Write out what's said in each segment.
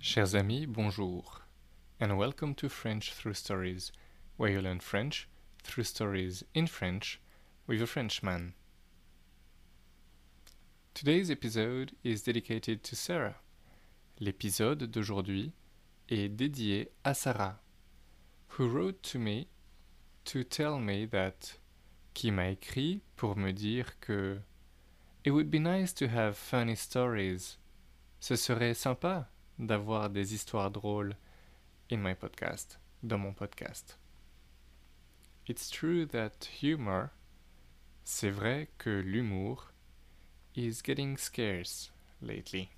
Chers amis, bonjour, and welcome to French Through Stories, where you learn French through stories in French with a Frenchman. Today's episode is dedicated to Sarah. L'épisode d'aujourd'hui est dédié à Sarah, who wrote to me to tell me that, qui m'a écrit pour me dire que it would be nice to have funny stories. Ce serait sympa d'avoir des histoires drôles in my podcast, dans mon podcast. It's true that humor, c'est vrai que l'humour is getting scarce lately,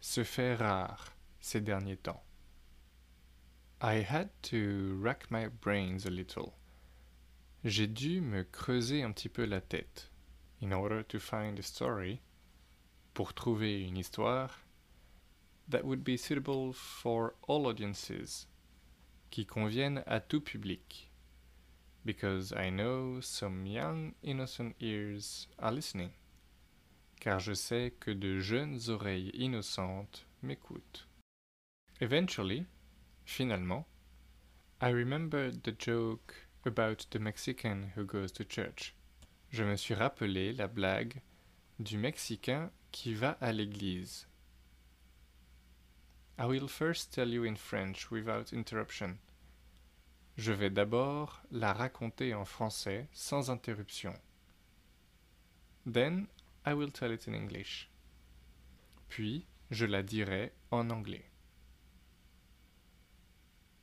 se fait rare ces derniers temps. I had to rack my brains a little. J'ai dû me creuser un petit peu la tête in order to find a story, pour trouver une histoire that would be suitable for all audiences, qui conviennent à tout public, because I know some young innocent ears are listening, car je sais que de jeunes oreilles innocentes m'écoutent. Eventually, finalement, I remembered the joke about the Mexican who goes to church. Je me suis rappelé la blague du Mexicain qui va à l'église. I will first tell you in French without interruption. Je vais d'abord la raconter en français sans interruption. Then I will tell it in English. Puis je la dirai en anglais.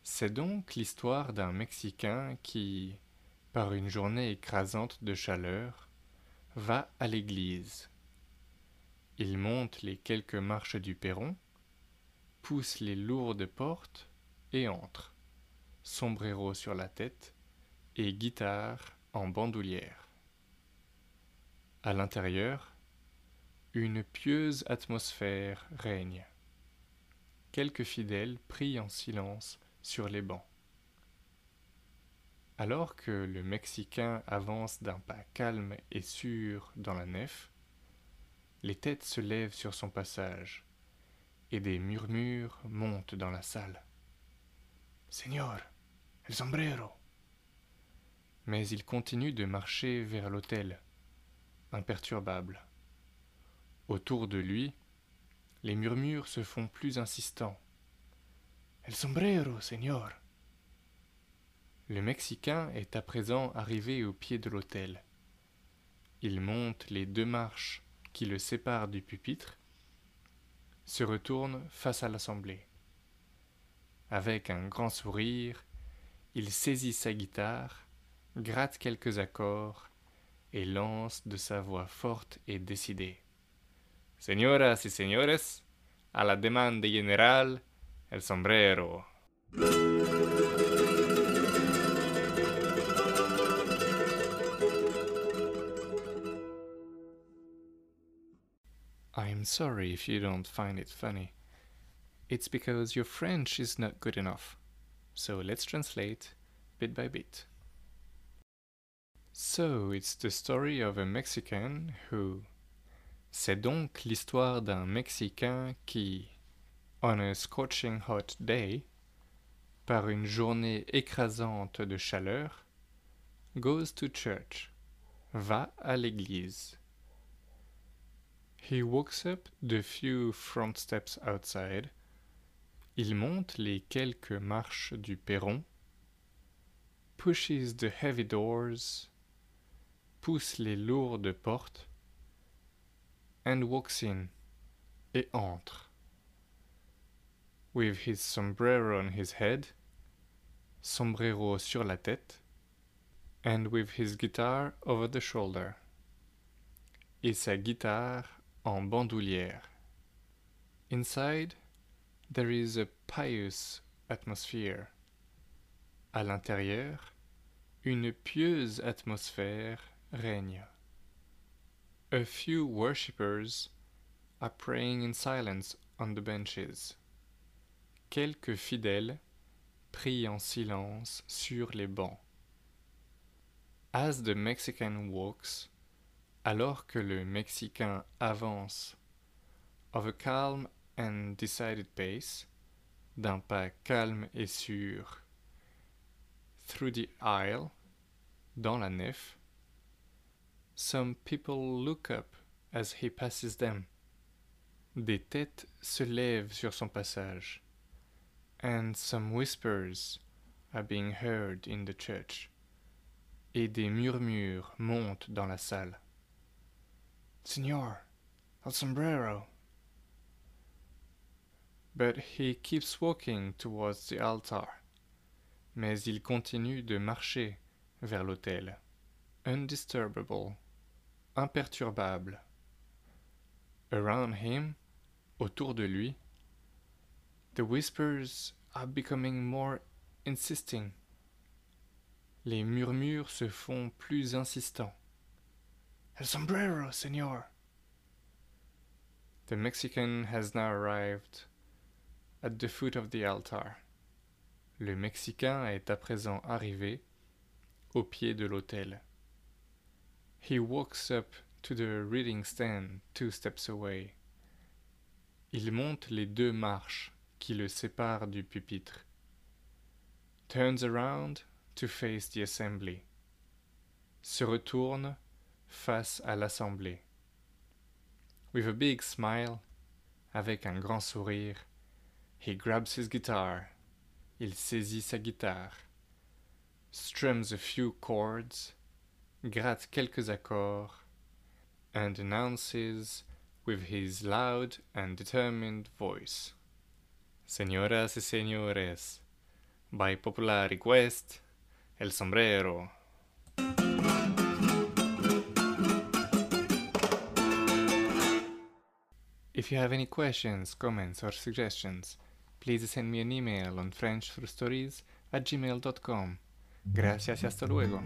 C'est donc l'histoire d'un Mexicain qui, par une journée écrasante de chaleur, va à l'église. Il monte les quelques marches du perron, pousse les lourdes portes et entre, sombrero sur la tête et guitare en bandoulière. À l'intérieur, une pieuse atmosphère règne. Quelques fidèles prient en silence sur les bancs. Alors que le Mexicain avance d'un pas calme et sûr dans la nef, les têtes se lèvent sur son passage, et des murmures montent dans la salle. Señor, el sombrero. Mais il continue de marcher vers l'autel, imperturbable. Autour de lui, les murmures se font plus insistants. El sombrero, señor. Le Mexicain est à présent arrivé au pied de l'autel. Il monte les deux marches qui le séparent du pupitre, se retourne face à l'assemblée. Avec un grand sourire, il saisit sa guitare, gratte quelques accords et lance de sa voix forte et décidée. Señoras y señores, a la demande générale, el sombrero. I'm sorry if you don't find it funny. It's because your French is not good enough. So let's translate bit by bit. So it's the story of a Mexican who. C'est donc l'histoire d'un Mexicain qui, on a scorching hot day, par une journée écrasante de chaleur, goes to church, va à l'église. He walks up the few front steps outside. Il monte les quelques marches du perron. Pushes the heavy doors. Pousse les lourdes portes. And walks in. Et entre. With his sombrero on his head. Sombrero sur la tête. And with his guitar over the shoulder. Et sa guitare en bandoulière. Inside, there is a pious atmosphere. À l'intérieur, une pieuse atmosphère règne. A few worshippers are praying in silence on the benches. Quelques fidèles pris en silence sur les bancs. As the Mexican walks, alors que le Mexicain avance, of a calm and decided pace, d'un pas calme et sûr, through the aisle, dans la nef, some people look up as he passes them. Des têtes se lèvent sur son passage, and some whispers are being heard in the church, et des murmures montent dans la salle. Signor, el sombrero. But he keeps walking towards the altar. Mais il continue de marcher vers l'autel. Undisturbable, imperturbable. Around him, autour de lui, the whispers are becoming more insisting. Les murmures se font plus insistants. El sombrero, señor. The Mexican has now arrived at the foot of the altar. Le Mexicain est à présent arrivé au pied de l'autel. He walks up to the reading stand two steps away. Il monte les deux marches qui le séparent du pupitre. Turns around to face the assembly. Se retourne face à l'assemblée. With a big smile, avec un grand sourire, he grabs his guitar. Il saisit sa guitare. Strums a few chords, gratte quelques accords, and announces with his loud and determined voice. Señoras y señores, by popular request, el sombrero. If you have any questions, comments, or suggestions, please send me an email on frenchthroughstories at gmail.com. Gracias y hasta luego.